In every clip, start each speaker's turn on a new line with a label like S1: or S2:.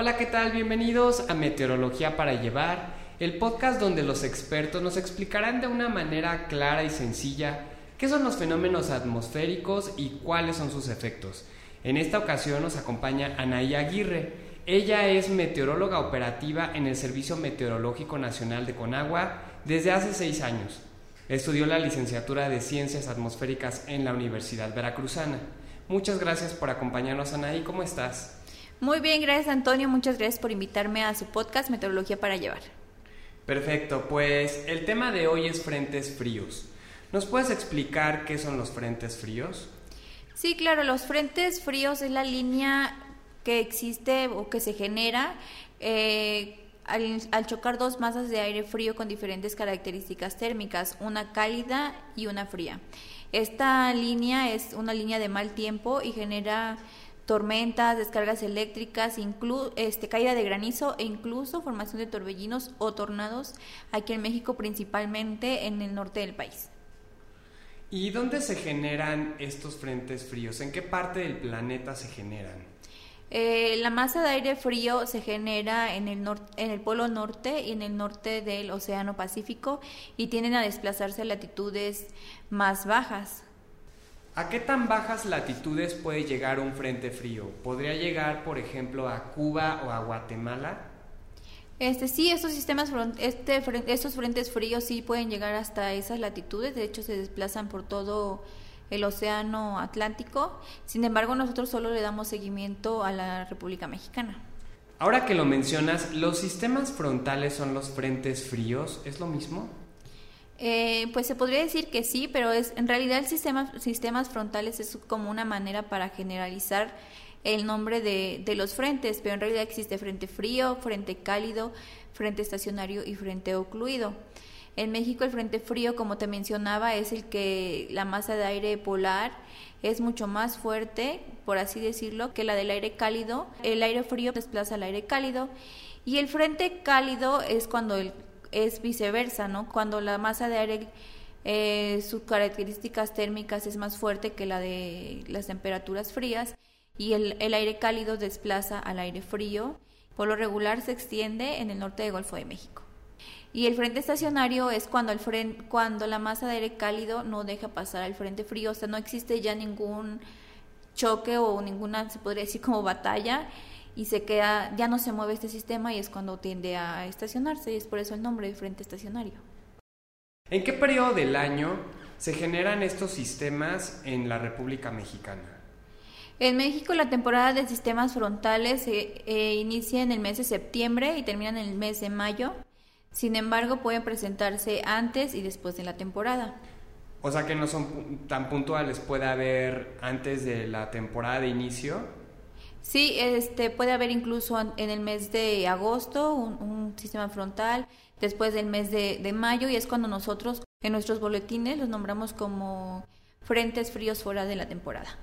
S1: Hola, ¿qué tal? Bienvenidos a Meteorología para llevar, el podcast donde los expertos nos explicarán de una manera clara y sencilla qué son los fenómenos atmosféricos y cuáles son sus efectos. En esta ocasión nos acompaña Anaí Aguirre. Ella es meteoróloga operativa en el Servicio Meteorológico Nacional de Conagua desde hace seis años. Estudió la licenciatura de Ciencias Atmosféricas en la Universidad Veracruzana. Muchas gracias por acompañarnos, Anaí. ¿Cómo estás?
S2: Muy bien, gracias Antonio. Muchas gracias por invitarme a su podcast Meteorología para Llevar.
S1: Perfecto, pues el tema de hoy es frentes fríos. ¿Nos puedes explicar qué son los frentes fríos?
S2: Sí, claro, los frentes fríos es la línea que existe o que se genera eh, al, al, chocar dos masas de aire frío con diferentes características térmicas, una cálida y una fría. Esta línea es una línea de mal tiempo y genera tormentas, descargas eléctricas, este, caída de granizo e incluso formación de torbellinos o tornados aquí en México, principalmente en el norte del país.
S1: ¿Y dónde se generan estos frentes fríos? ¿En qué parte del planeta se generan?
S2: Eh, la masa de aire frío se genera en el, en el polo norte y en el norte del Océano Pacífico y tienden a desplazarse a latitudes más bajas.
S1: ¿A qué tan bajas latitudes puede llegar un frente frío? ¿Podría llegar, por ejemplo, a Cuba o a Guatemala?
S2: Este, sí, estos sistemas, este, estos frentes fríos sí pueden llegar hasta esas latitudes, de hecho se desplazan por todo el océano Atlántico, sin embargo nosotros solo le damos seguimiento a la República Mexicana.
S1: Ahora que lo mencionas, ¿los sistemas frontales son los frentes fríos? ¿Es lo mismo?
S2: Eh, pues se podría decir que sí, pero es en realidad el sistema, sistemas frontales es como una manera para generalizar el nombre de, de, los frentes, pero en realidad existe frente frío, frente cálido, frente estacionario y frente ocluido. En México el frente frío, como te mencionaba, es el que la masa de aire polar es mucho más fuerte, por así decirlo, que la del aire cálido. El aire frío desplaza al aire cálido y el frente cálido es cuando el es viceversa, ¿no? Cuando la masa de aire, eh, sus características térmicas es más fuerte que la de las temperaturas frías y el, el aire cálido desplaza al aire frío. Por lo regular se extiende en el norte del Golfo de México. Y el frente estacionario es cuando, el cuando la masa de aire cálido no deja pasar al frente frío, o sea, no existe ya ningún choque o ninguna, se podría decir como batalla, y se queda, ya no se mueve este sistema y es cuando tiende a estacionarse y es por eso el nombre de frente estacionario.
S1: ¿En qué periodo del año se generan estos sistemas en la República Mexicana?
S2: En México la temporada de sistemas frontales se eh, inicia en el mes de septiembre y termina en el mes de mayo. Sin embargo, pueden presentarse antes y después de la temporada.
S1: O sea que no son tan puntuales, puede haber antes de la temporada de inicio
S2: Sí, este, puede haber incluso en el mes de agosto un, sistema frontal, después del mes de, de, mayo, y es cuando nosotros en nuestros boletines los nombramos como frentes fríos fuera de la temporada.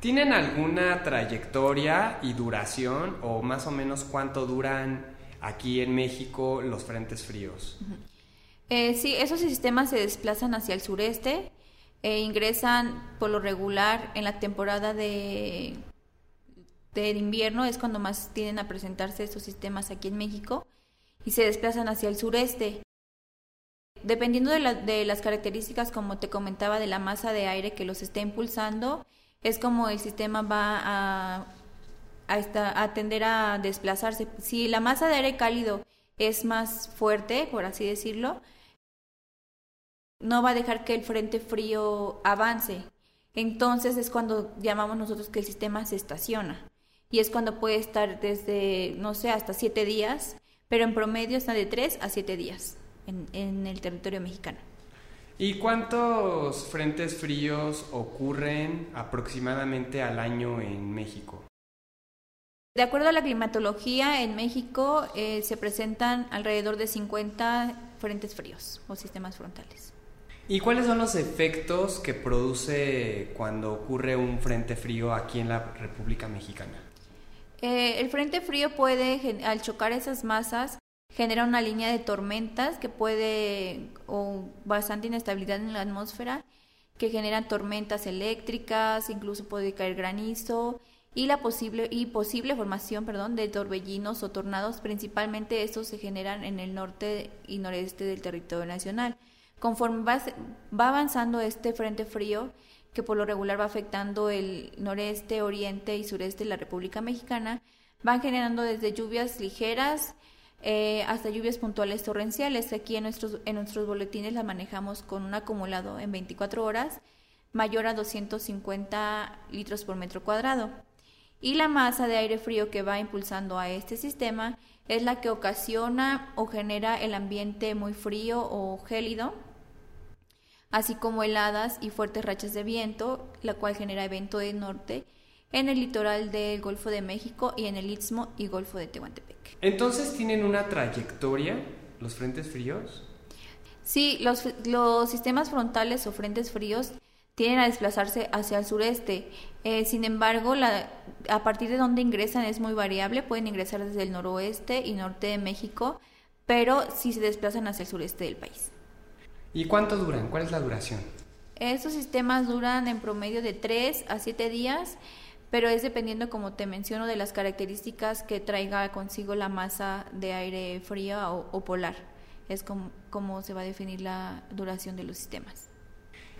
S1: ¿Tienen alguna trayectoria y duración o más o menos cuánto duran aquí en México los frentes fríos?
S2: eh, sí, esos sistemas se desplazan hacia el sureste e ingresan por lo regular en la temporada de del invierno es cuando más tienden a presentarse estos sistemas aquí en México y se desplazan hacia el sureste. Dependiendo de, las características, como te comentaba, de la masa de aire que los está impulsando, es como el sistema va a, a tender a desplazarse. Si la masa de aire cálido es más fuerte, por así decirlo, no va a dejar que el frente frío avance. Entonces es cuando llamamos nosotros que el sistema se estaciona y es cuando puede estar desde, no sé, hasta siete días, pero en promedio está de tres a siete días en, en el territorio mexicano.
S1: ¿Y cuántos frentes fríos ocurren aproximadamente al año en México?
S2: De acuerdo a la climatología, en México eh, se presentan alrededor de 50 frentes fríos o sistemas frontales.
S1: ¿Y cuáles son los efectos que produce cuando ocurre un frente frío aquí en la República Mexicana?
S2: Eh, el frente frío puede, al chocar esas masas, genera una línea de tormentas que puede, o bastante inestabilidad en la atmósfera, que generan tormentas eléctricas, incluso puede caer granizo y la posible y posible formación, perdón, de torbellinos o tornados, principalmente estos se generan en el norte y noreste del territorio nacional. Conforme va, va avanzando este frente frío, que por lo regular va afectando el noreste, oriente y sureste de la República Mexicana, van generando desde lluvias ligeras eh, hasta lluvias puntuales torrenciales. Aquí en nuestros, en nuestros boletines la manejamos con un acumulado en 24 horas mayor a 250 litros por metro cuadrado. Y la masa de aire frío que va impulsando a este sistema es la que ocasiona o genera el ambiente muy frío o gélido, así como heladas y fuertes rachas de viento, la cual genera evento de norte en el litoral del Golfo de México y en el Istmo y Golfo de Tehuantepec.
S1: Entonces, ¿tienen una trayectoria los frentes fríos?
S2: Sí, los, los sistemas frontales o frentes fríos tienen a desplazarse hacia el sureste. Eh, sin embargo, la, a partir de donde ingresan es muy variable. Pueden ingresar desde el noroeste y norte de México, pero sí se desplazan hacia el sureste del país.
S1: ¿Y cuánto duran? ¿Cuál es la duración?
S2: Estos sistemas duran en promedio de 3 a 7 días pero es dependiendo, como te menciono, de las características que traiga consigo la masa de aire fría o, polar. Es como, se va a definir la duración de los sistemas.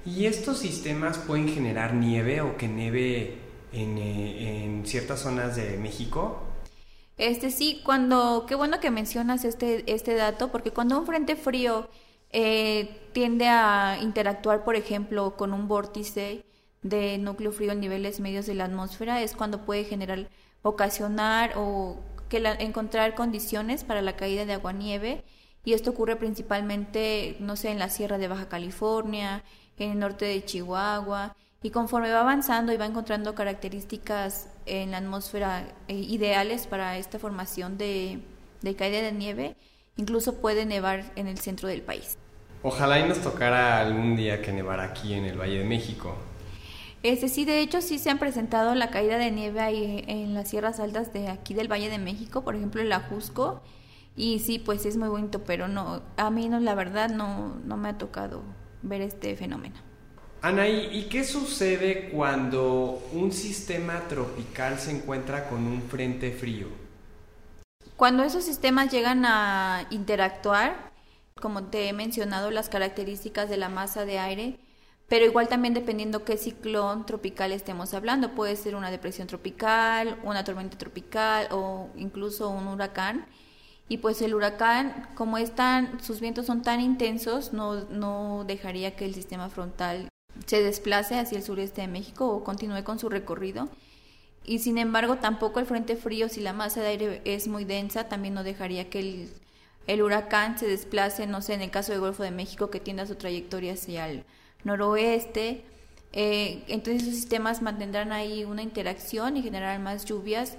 S1: ¿Y estos sistemas pueden generar nieve o que nieve en, eh, en ciertas zonas de México?
S2: Este sí, cuando, qué bueno que mencionas este, este dato, porque cuando un frente frío eh, tiende a interactuar, por ejemplo, con un vórtice, de núcleo frío en niveles medios de la atmósfera es cuando puede generar, ocasionar o que encontrar condiciones para la caída de agua nieve y esto ocurre principalmente, no sé, en la sierra de Baja California, en el norte de Chihuahua y conforme va avanzando y va encontrando características en la atmósfera eh, ideales para esta formación de, de caída de nieve, incluso puede nevar en el centro del país.
S1: Ojalá y nos tocara algún día que nevara aquí en el Valle de México.
S2: Este sí, de hecho sí se han presentado la caída de nieve ahí en las sierras altas de aquí del Valle de México, por ejemplo el Ajusco, y sí, pues es muy bonito, pero no, a mí no, la verdad no, no me ha tocado ver este fenómeno.
S1: Anaí, ¿y qué sucede cuando un sistema tropical se encuentra con un frente frío?
S2: Cuando esos sistemas llegan a interactuar, como te he mencionado, las características de la masa de aire, pero igual también dependiendo qué ciclón tropical estemos hablando, puede ser una depresión tropical, una tormenta tropical o incluso un huracán. Y pues el huracán, como están, sus vientos son tan intensos, no, no dejaría que el sistema frontal se desplace hacia el sureste de México o continúe con su recorrido. Y sin embargo, tampoco el frente frío, si la masa de aire es muy densa, también no dejaría que el, el huracán se desplace, no sé, en el caso del Golfo de México, que tienda su trayectoria hacia el noroeste. Eh, entonces esos sistemas mantendrán ahí una interacción y generarán más lluvias,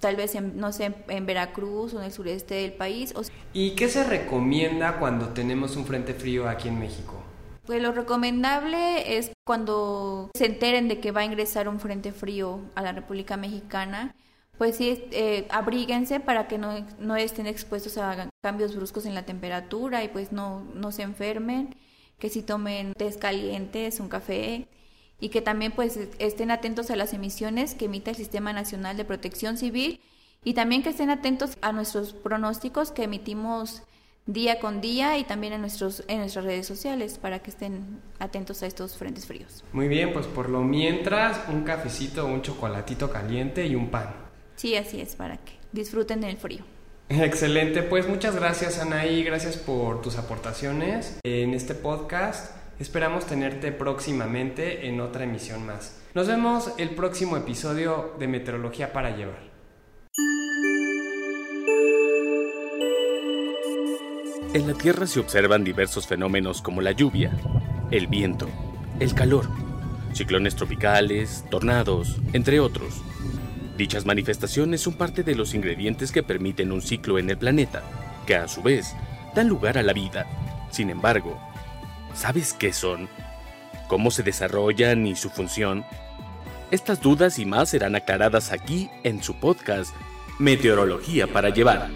S2: tal vez en, no sé, en Veracruz o en el sureste del país.
S1: ¿Y qué se recomienda cuando tenemos un frente frío aquí en México?
S2: Pues lo recomendable es cuando se enteren de que va a ingresar un frente frío a la República Mexicana, pues sí, eh, abríguense para que no, no estén expuestos a cambios bruscos en la temperatura y pues no, no se enfermen que si tomen tés calientes, un café y que también pues estén atentos a las emisiones que emite el Sistema Nacional de Protección Civil y también que estén atentos a nuestros pronósticos que emitimos día con día y también en, nuestros, en nuestras redes sociales para que estén atentos a estos frentes fríos.
S1: Muy bien, pues por lo mientras un cafecito, un chocolatito caliente y un pan.
S2: Sí, así es, para que disfruten el frío.
S1: Excelente, pues muchas gracias Anaí, gracias por tus aportaciones en este podcast. Esperamos tenerte próximamente en otra emisión más. Nos vemos el próximo episodio de Meteorología para Llevar.
S3: En la Tierra se observan diversos fenómenos como la lluvia, el viento, el calor, ciclones tropicales, tornados, entre otros. Dichas manifestaciones son parte de los ingredientes que permiten un ciclo en el planeta, que a su vez dan lugar a la vida. Sin embargo, ¿sabes qué son? ¿Cómo se desarrollan y su función? Estas dudas y más serán aclaradas aquí en su podcast Meteorología para llevar.